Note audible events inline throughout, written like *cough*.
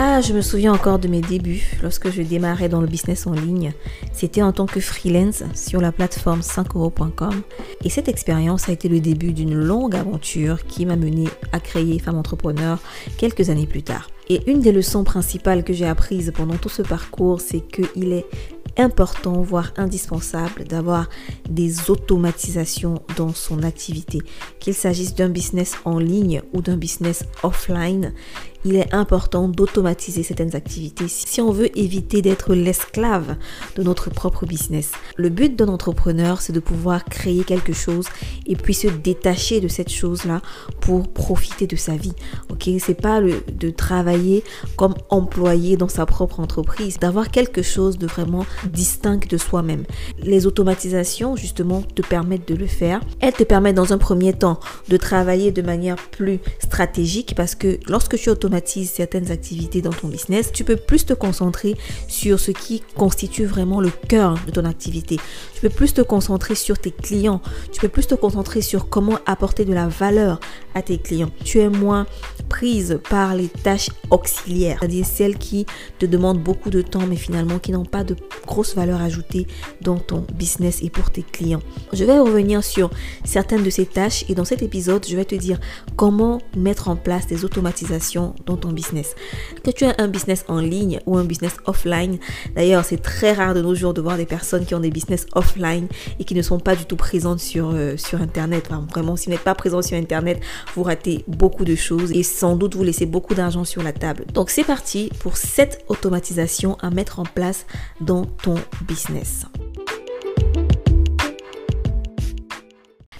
Ah, je me souviens encore de mes débuts lorsque je démarrais dans le business en ligne. C'était en tant que freelance sur la plateforme 5euros.com. Et cette expérience a été le début d'une longue aventure qui m'a mené à créer Femme Entrepreneur quelques années plus tard. Et une des leçons principales que j'ai apprises pendant tout ce parcours, c'est qu'il est important, voire indispensable, d'avoir des automatisations dans son activité. Qu'il s'agisse d'un business en ligne ou d'un business offline, il est important d'automatiser certaines activités si on veut éviter d'être l'esclave de notre propre business. Le but d'un entrepreneur, c'est de pouvoir créer quelque chose et puis se détacher de cette chose-là pour profiter de sa vie. Ok, c'est pas de travailler comme employé dans sa propre entreprise, d'avoir quelque chose de vraiment distinct de soi-même. Les automatisations, justement, te permettent de le faire. Elles te permettent dans un premier temps de travailler de manière plus stratégique parce que lorsque tu certaines activités dans ton business, tu peux plus te concentrer sur ce qui constitue vraiment le cœur de ton activité. Tu peux plus te concentrer sur tes clients. Tu peux plus te concentrer sur comment apporter de la valeur à tes clients. Tu es moins prise par les tâches auxiliaires, c'est-à-dire celles qui te demandent beaucoup de temps mais finalement qui n'ont pas de grosse valeur ajoutée dans ton business et pour tes clients. Je vais revenir sur certaines de ces tâches et dans cet épisode, je vais te dire comment mettre en place des automatisations dans ton business. Que tu aies un business en ligne ou un business offline, d'ailleurs, c'est très rare de nos jours de voir des personnes qui ont des business offline et qui ne sont pas du tout présentes sur, euh, sur Internet. vraiment, si vous n'êtes pas présent sur Internet, vous ratez beaucoup de choses sans doute vous laissez beaucoup d'argent sur la table. Donc c'est parti pour cette automatisation à mettre en place dans ton business.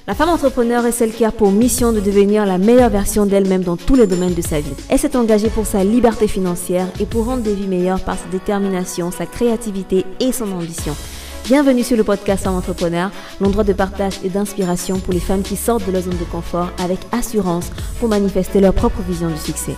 La femme entrepreneur est celle qui a pour mission de devenir la meilleure version d'elle-même dans tous les domaines de sa vie. Elle s'est engagée pour sa liberté financière et pour rendre des vies meilleures par sa détermination, sa créativité et son ambition. Bienvenue sur le podcast Femme Entrepreneur, l'endroit de partage et d'inspiration pour les femmes qui sortent de leur zone de confort avec assurance pour manifester leur propre vision du succès.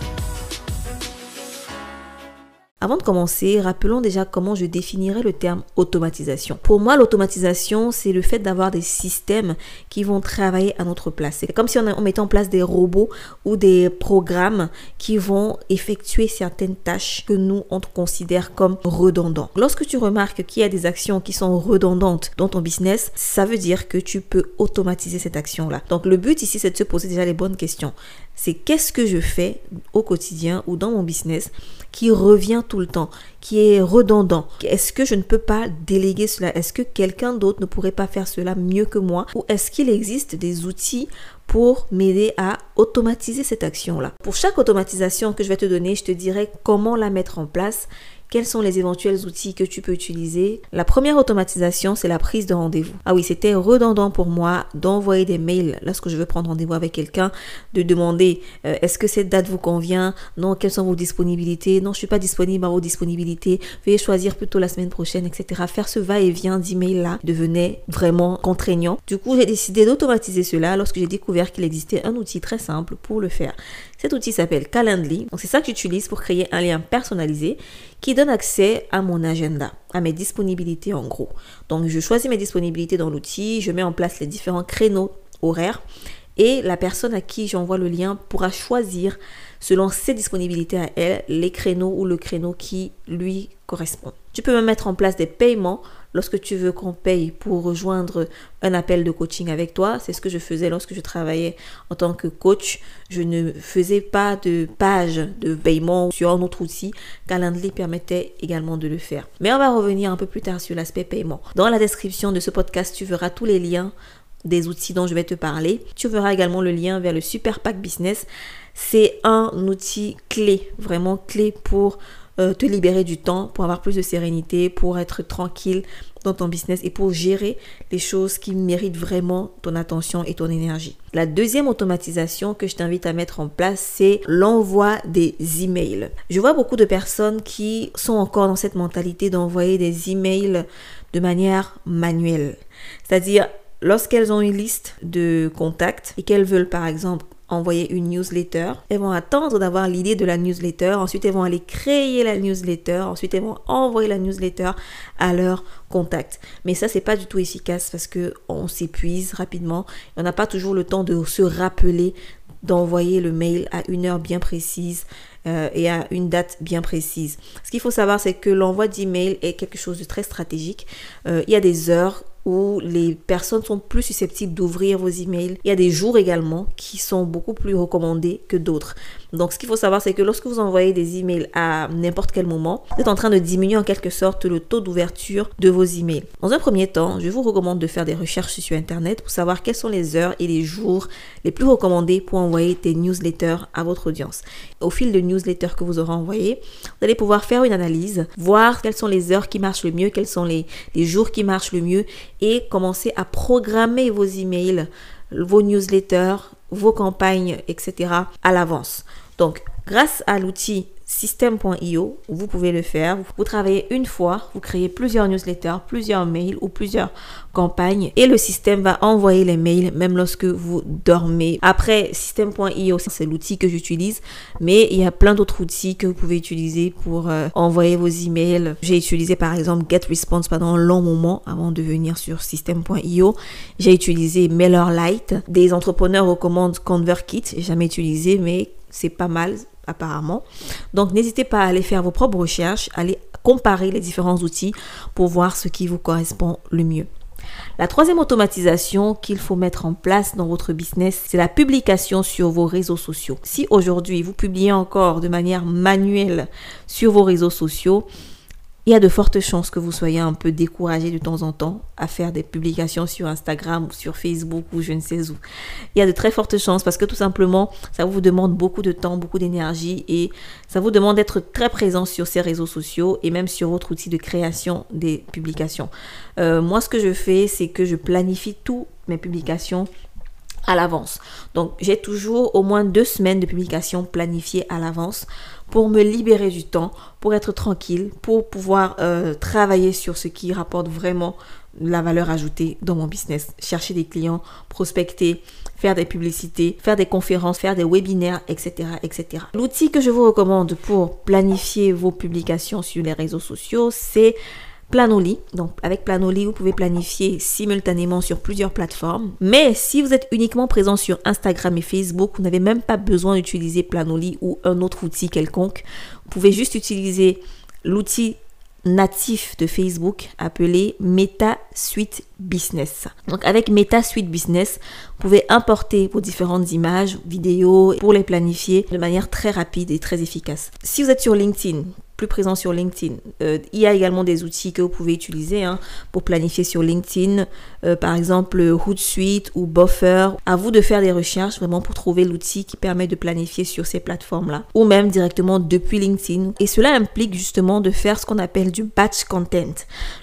Avant de commencer, rappelons déjà comment je définirais le terme automatisation. Pour moi, l'automatisation, c'est le fait d'avoir des systèmes qui vont travailler à notre place. C'est comme si on, mettait en place des robots ou des programmes qui vont effectuer certaines tâches que nous, on considère comme redondantes. Lorsque tu remarques qu'il y a des actions qui sont redondantes dans ton business, ça veut dire que tu peux automatiser cette action-là. Donc, le but ici, c'est de se poser déjà les bonnes questions. C'est qu'est-ce que je fais au quotidien ou dans mon business qui revient tout le temps, qui est redondant. Est-ce que je ne peux pas déléguer cela? Est-ce que quelqu'un d'autre ne pourrait pas faire cela mieux que moi? Ou est-ce qu'il existe des outils pour m'aider à automatiser cette action-là? Pour chaque automatisation que je vais te donner, je te dirai comment la mettre en place quels sont les éventuels outils que tu peux utiliser? La première automatisation, c'est la prise de rendez-vous. Ah oui, c'était redondant pour moi d'envoyer des mails lorsque je veux prendre rendez-vous avec quelqu'un, de demander euh, est-ce que cette date vous convient? Non, quelles sont vos disponibilités? Non, je suis pas disponible à vos disponibilités. Veuillez choisir plutôt la semaine prochaine, etc. Faire ce va-et-vient d'emails là devenait vraiment contraignant. Du coup, j'ai décidé d'automatiser cela lorsque j'ai découvert qu'il existait un outil très simple pour le faire. Cet outil s'appelle Calendly. Donc c'est ça que j'utilise pour créer un lien personnalisé qui donne accès à mon agenda, à mes disponibilités en gros. Donc je choisis mes disponibilités dans l'outil, je mets en place les différents créneaux horaires et la personne à qui j'envoie le lien pourra choisir selon ses disponibilités à elle les créneaux ou le créneau qui lui correspond. Tu peux même mettre en place des paiements lorsque tu veux qu'on paye pour rejoindre un appel de coaching avec toi. C'est ce que je faisais lorsque je travaillais en tant que coach. Je ne faisais pas de page de paiement sur un autre outil. Calendly permettait également de le faire. Mais on va revenir un peu plus tard sur l'aspect paiement. Dans la description de ce podcast, tu verras tous les liens des outils dont je vais te parler. Tu verras également le lien vers le Super Pack Business. C'est un outil clé, vraiment clé pour euh, te libérer du temps, pour avoir plus de sérénité, pour être tranquille dans ton business et pour gérer les choses qui méritent vraiment ton attention et ton énergie. La deuxième automatisation que je t'invite à mettre en place, c'est l'envoi des emails. Je vois beaucoup de personnes qui sont encore dans cette mentalité d'envoyer des emails de manière manuelle. C'est-à-dire, lorsqu'elles ont une liste de contacts et qu'elles veulent par exemple envoyer une newsletter. Elles vont attendre d'avoir l'idée de la newsletter. Ensuite, elles vont aller créer la newsletter. Ensuite, elles vont envoyer la newsletter à leur contact. Mais ça, c'est pas du tout efficace parce que on s'épuise rapidement. On n'a pas toujours le temps de se rappeler d'envoyer le mail à une heure bien précise euh, et à une date bien précise. Ce qu'il faut savoir, c'est que l'envoi d'email est quelque chose de très stratégique. Euh, il y a des heures où les personnes sont plus susceptibles d'ouvrir vos emails. Il y a des jours également qui sont beaucoup plus recommandés que d'autres. Donc, ce qu'il faut savoir, c'est que lorsque vous envoyez des emails à n'importe quel moment, vous êtes en train de diminuer en quelque sorte le taux d'ouverture de vos emails. Dans un premier temps, je vous recommande de faire des recherches sur Internet pour savoir quelles sont les heures et les jours les plus recommandés pour envoyer des newsletters à votre audience. Au fil de newsletters que vous aurez envoyés, vous allez pouvoir faire une analyse, voir quelles sont les heures qui marchent le mieux, quels sont les, les jours qui marchent le mieux et commencer à programmer vos emails, vos newsletters, vos campagnes, etc. à l'avance. Donc, grâce à l'outil système.io, vous pouvez le faire. Vous travaillez une fois, vous créez plusieurs newsletters, plusieurs mails ou plusieurs campagnes et le système va envoyer les mails même lorsque vous dormez. Après, système.io, c'est l'outil que j'utilise, mais il y a plein d'autres outils que vous pouvez utiliser pour euh, envoyer vos emails. J'ai utilisé par exemple GetResponse pendant un long moment avant de venir sur système.io. J'ai utilisé MailerLite. Des entrepreneurs recommandent ConvertKit. J'ai jamais utilisé, mais c'est pas mal apparemment. Donc n'hésitez pas à aller faire vos propres recherches, aller comparer les différents outils pour voir ce qui vous correspond le mieux. La troisième automatisation qu'il faut mettre en place dans votre business, c'est la publication sur vos réseaux sociaux. Si aujourd'hui vous publiez encore de manière manuelle sur vos réseaux sociaux, il y a de fortes chances que vous soyez un peu découragé de temps en temps à faire des publications sur Instagram ou sur Facebook ou je ne sais où. Il y a de très fortes chances parce que tout simplement, ça vous demande beaucoup de temps, beaucoup d'énergie et ça vous demande d'être très présent sur ces réseaux sociaux et même sur votre outil de création des publications. Euh, moi, ce que je fais, c'est que je planifie toutes mes publications à l'avance. Donc j'ai toujours au moins deux semaines de publication planifiées à l'avance pour me libérer du temps, pour être tranquille, pour pouvoir euh, travailler sur ce qui rapporte vraiment la valeur ajoutée dans mon business. Chercher des clients, prospecter, faire des publicités, faire des conférences, faire des webinaires, etc. etc. L'outil que je vous recommande pour planifier vos publications sur les réseaux sociaux, c'est Planoli. Donc avec Planoli, vous pouvez planifier simultanément sur plusieurs plateformes. Mais si vous êtes uniquement présent sur Instagram et Facebook, vous n'avez même pas besoin d'utiliser Planoli ou un autre outil quelconque. Vous pouvez juste utiliser l'outil natif de Facebook appelé Meta Suite Business. Donc avec Meta Suite Business, vous pouvez importer vos différentes images, vidéos pour les planifier de manière très rapide et très efficace. Si vous êtes sur LinkedIn, présent sur LinkedIn. Euh, il y a également des outils que vous pouvez utiliser hein, pour planifier sur LinkedIn, euh, par exemple Hootsuite ou Buffer. À vous de faire des recherches vraiment pour trouver l'outil qui permet de planifier sur ces plateformes-là, ou même directement depuis LinkedIn. Et cela implique justement de faire ce qu'on appelle du batch content.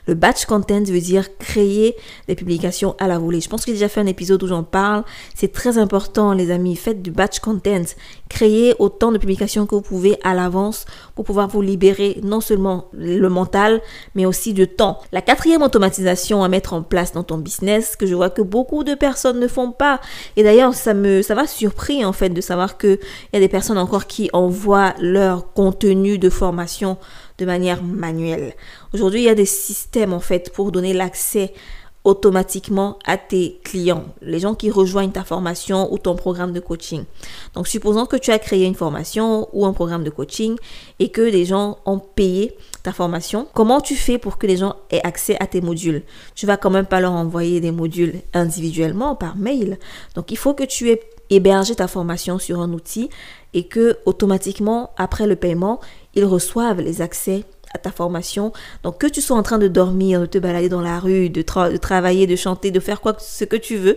Le batch content veut dire créer des publications à la volée. Je pense que j'ai déjà fait un épisode où j'en parle. C'est très important, les amis. Faites du batch content. Créez autant de publications que vous pouvez à l'avance pour pouvoir vous libérer non seulement le mental, mais aussi de temps. La quatrième automatisation à mettre en place dans ton business, que je vois que beaucoup de personnes ne font pas. Et d'ailleurs, ça me, ça m'a surpris en fait de savoir que il y a des personnes encore qui envoient leur contenu de formation de manière manuelle. Aujourd'hui, il y a des systèmes en fait pour donner l'accès automatiquement à tes clients, les gens qui rejoignent ta formation ou ton programme de coaching. Donc, supposons que tu as créé une formation ou un programme de coaching et que les gens ont payé ta formation. Comment tu fais pour que les gens aient accès à tes modules? Tu vas quand même pas leur envoyer des modules individuellement par mail. Donc, il faut que tu aies hébergé ta formation sur un outil et que automatiquement, après le paiement, ils reçoivent les accès à ta formation. Donc que tu sois en train de dormir, de te balader dans la rue, de, travailler, de chanter, de faire quoi ce que tu veux,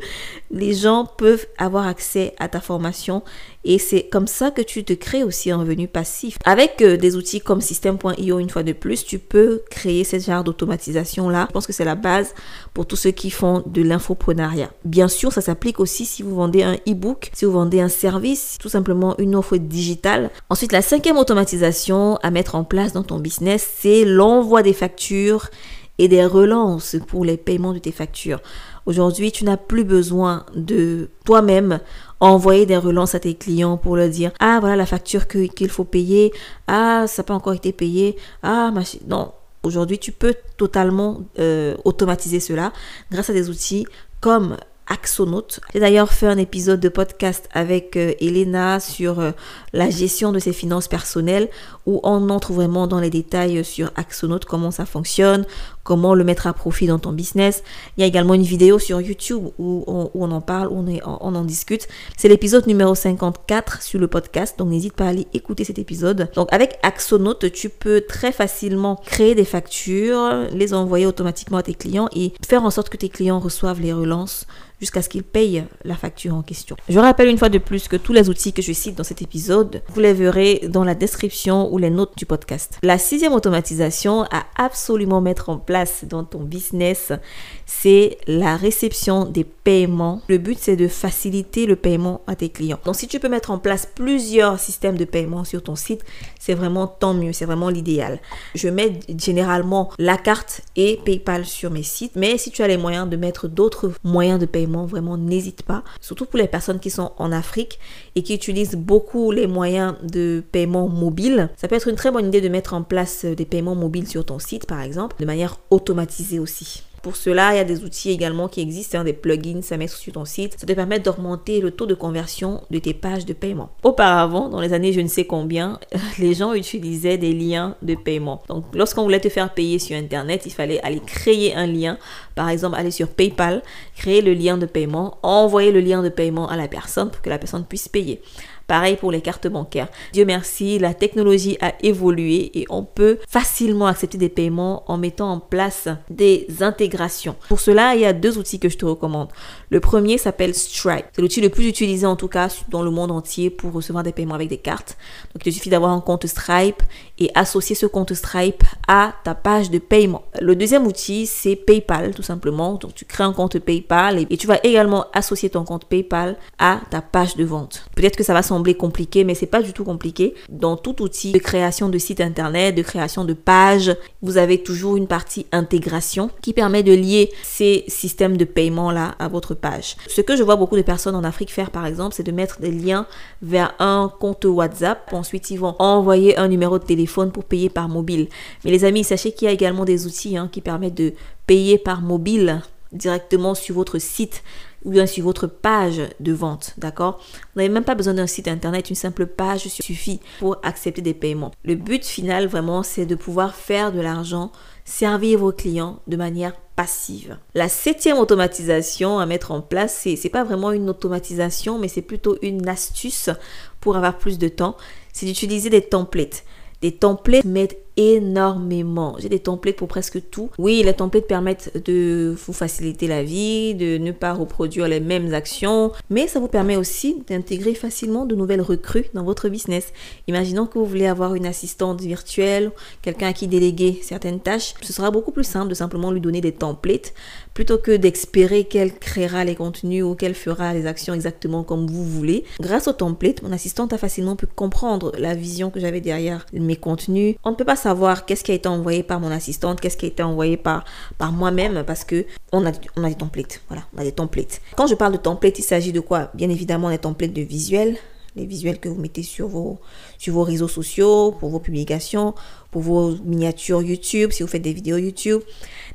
les gens peuvent avoir accès à ta formation et c'est comme ça que tu te crées aussi un revenu passif. Avec euh, des outils comme System.io, une fois de plus, tu peux créer ce genre d'automatisation-là. Je pense que c'est la base pour tous ceux qui font de l'infoprenariat. Bien sûr, ça s'applique aussi si vous vendez un e-book, si vous vendez un service, tout simplement une offre digitale. Ensuite, la cinquième automatisation à mettre en place dans ton business, c'est l'envoi des factures et des relances pour les paiements de tes factures. Aujourd'hui, tu n'as plus besoin de toi-même envoyer des relances à tes clients pour leur dire ah voilà la facture qu'il faut payer, ah ça n'a pas encore été payé, ah non. Aujourd'hui, tu peux totalement euh, automatiser cela grâce à des outils comme Axonote. J'ai d'ailleurs fait un épisode de podcast avec euh, Elena sur euh, la gestion de ses finances personnelles où on entre vraiment dans les détails sur Axonote, comment ça fonctionne, comment le mettre à profit dans ton business. Il y a également une vidéo sur YouTube où on, en parle, on en discute. C'est l'épisode numéro 54 sur le podcast, donc n'hésite pas à aller écouter cet épisode. Donc avec Axonote, tu peux très facilement créer des factures, les envoyer automatiquement à tes clients et faire en sorte que tes clients reçoivent les relances jusqu'à ce qu'ils payent la facture en question. Je rappelle une fois de plus que tous les outils que je cite dans cet épisode, vous les verrez dans la description ou les notes du podcast. La sixième automatisation à absolument mettre en place dans ton business, c'est la réception des paiements. Le but, c'est de faciliter le paiement à tes clients. Donc, si tu peux mettre en place plusieurs systèmes de paiement sur ton site, c'est vraiment tant mieux, c'est vraiment l'idéal. Je mets généralement la carte et PayPal sur mes sites, mais si tu as les moyens de mettre d'autres moyens de paiement, vraiment, n'hésite pas. Surtout pour les personnes qui sont en Afrique et qui utilisent beaucoup les moyens de paiement mobile. Ça peut être une très bonne idée de mettre en place des paiements mobiles sur ton site, par exemple, de manière automatisée aussi. Pour cela, il y a des outils également qui existent, hein, des plugins à mettre sur ton site. Ça te permet d'augmenter le taux de conversion de tes pages de paiement. Auparavant, dans les années je ne sais combien, *laughs* les gens utilisaient des liens de paiement. Donc, lorsqu'on voulait te faire payer sur Internet, il fallait aller créer un lien. Par exemple, aller sur PayPal, créer le lien de paiement, envoyer le lien de paiement à la personne pour que la personne puisse payer. Pareil pour les cartes bancaires. Dieu merci, la technologie a évolué et on peut facilement accepter des paiements en mettant en place des intégrations. Pour cela, il y a deux outils que je te recommande. Le premier s'appelle Stripe. C'est l'outil le plus utilisé en tout cas dans le monde entier pour recevoir des paiements avec des cartes. Donc il suffit d'avoir un compte Stripe et associer ce compte Stripe à ta page de paiement. Le deuxième outil, c'est PayPal tout simplement. Donc tu crées un compte PayPal et, tu vas également associer ton compte PayPal à ta page de vente. Peut-être que ça va sembler compliqué, mais c'est pas du tout compliqué. Dans tout outil de création de site internet, de création de page, vous avez toujours une partie intégration qui permet de lier ces systèmes de paiement là à votre page. Ce que je vois beaucoup de personnes en Afrique faire par exemple, c'est de mettre des liens vers un compte WhatsApp. Ensuite, ils vont envoyer un numéro de téléphone pour payer par mobile. Mais les amis, sachez qu'il y a également des outils hein, qui permettent de payer par mobile directement sur votre site ou bien sur votre page de vente, d'accord? Vous n'avez même pas besoin d'un site internet, une simple page suffit pour accepter des paiements. Le but final vraiment, c'est de pouvoir faire de l'argent, servir vos clients de manière passive. La septième automatisation à mettre en place, c'est c'est pas vraiment une automatisation, mais c'est plutôt une astuce pour avoir plus de temps, c'est d'utiliser des templates. Des templates mettent énormément. J'ai des templates pour presque tout. Oui, les templates permettent de vous faciliter la vie, de ne pas reproduire les mêmes actions, mais ça vous permet aussi d'intégrer facilement de nouvelles recrues dans votre business. Imaginons que vous voulez avoir une assistante virtuelle, quelqu'un à qui déléguer certaines tâches. Ce sera beaucoup plus simple de simplement lui donner des templates plutôt que d'espérer qu'elle créera les contenus ou qu'elle fera les actions exactement comme vous voulez. Grâce au template, mon assistante a facilement pu comprendre la vision que j'avais derrière mes contenus. On ne peut pas savoir qu'est-ce qui a été envoyé par mon assistante, qu'est-ce qui a été envoyé par, moi-même parce que on a, on a des templates. Voilà, des templates. Quand je parle de templates, il s'agit de quoi? Bien évidemment des templates de visuels, les visuels que vous mettez sur vos, sur vos réseaux sociaux, pour vos publications, pour vos miniatures YouTube, si vous faites des vidéos YouTube.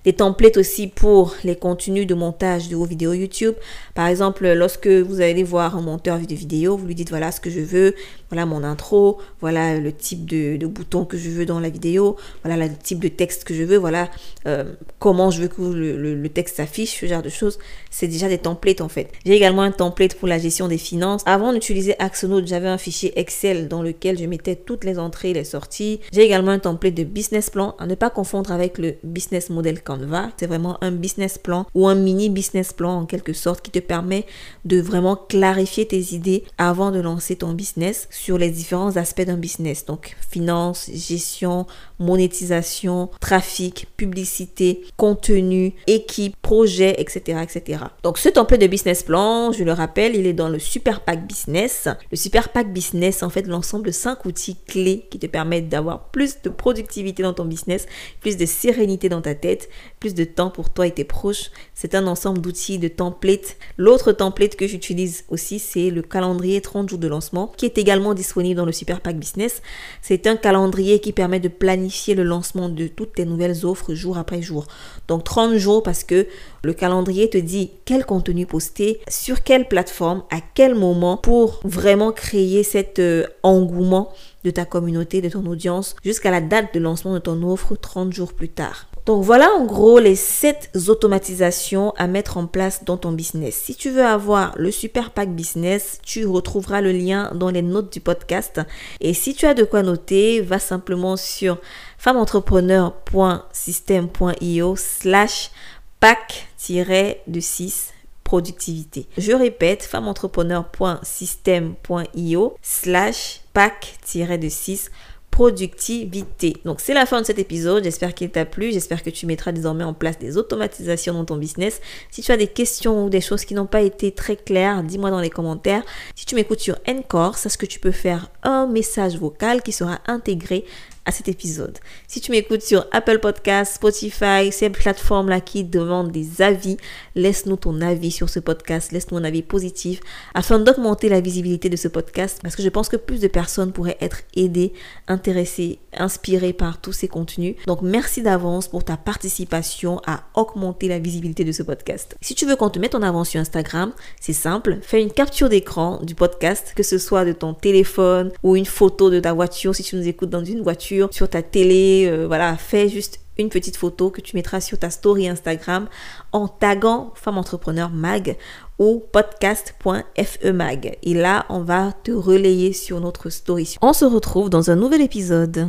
Des templates aussi pour les contenus de montage de vos vidéos YouTube. Par exemple, lorsque vous allez voir un monteur de vidéo, vous lui dites voilà ce que je veux, voilà mon intro, voilà le type de, bouton que je veux dans la vidéo, voilà le type de texte que je veux, voilà euh, comment je veux que le, le, texte s'affiche, ce genre de choses. C'est déjà des templates en fait. J'ai également un template pour la gestion des finances. Avant d'utiliser Axonote, j'avais un fichier Excel dans lequel je mettais toutes les entrées et les sorties. J'ai également un de business plan à ne pas confondre avec le business model Canva. C'est vraiment un business plan ou un mini business plan en quelque sorte qui te permet de vraiment clarifier tes idées avant de lancer ton business sur les différents aspects d'un business. Donc finance, gestion, monétisation, trafic, publicité, contenu, équipe, projet, etc., etc. Donc ce template de business plan, je le rappelle, il est dans le Super Pack Business. Le Super Pack Business, en fait, l'ensemble de cinq outils clés qui te permettent d'avoir plus de productivité dans ton business, plus de sérénité dans ta tête, de temps pour toi et tes proches. C'est un ensemble d'outils, de templates. L'autre template que j'utilise aussi, c'est le calendrier 30 jours de lancement qui est également disponible dans le Super Pack Business. C'est un calendrier qui permet de planifier le lancement de toutes tes nouvelles offres jour après jour. Donc 30 jours parce que le calendrier te dit quel contenu poster, sur quelle plateforme, à quel moment pour vraiment créer cet euh, engouement de ta communauté, de ton audience, jusqu'à la date de lancement de ton offre 30 jours plus tard. Donc voilà en gros les 7 automatisations à mettre en place dans ton business. Si tu veux avoir le super pack business, tu retrouveras le lien dans les notes du podcast. Et si tu as de quoi noter, va simplement sur femmeentrepreneur.system.io slash pack-de 6 productivité. Je répète, femmeentrepreneur.system.io slash pack-de 6 productivité. Donc c'est la fin de cet épisode. J'espère qu'il t'a plu. J'espère que tu mettras désormais en place des automatisations dans ton business. Si tu as des questions ou des choses qui n'ont pas été très claires, dis-moi dans les commentaires. Si tu m'écoutes sur Encore, sache que tu peux faire un message vocal qui sera intégré à cet épisode. Si tu m'écoutes sur Apple Podcasts, Spotify, ces plateformes-là qui demandent des avis, laisse-nous ton avis sur ce podcast, laisse-nous un avis positif afin d'augmenter la visibilité de ce podcast parce que je pense que plus de personnes pourraient être aidées, intéressées, inspirées par tous ces contenus. Donc merci d'avance pour ta participation à augmenter la visibilité de ce podcast. Si tu veux qu'on te mette en avant sur Instagram, c'est simple, fais une capture d'écran du podcast, que ce soit de ton téléphone ou une photo de ta voiture si tu nous écoutes dans une sur ta télé, euh, voilà, fais juste une petite photo que tu mettras sur ta story Instagram en taguant Femme Entrepreneur Mag ou podcast.femag. Et là, on va te relayer sur notre story. On se retrouve dans un nouvel épisode.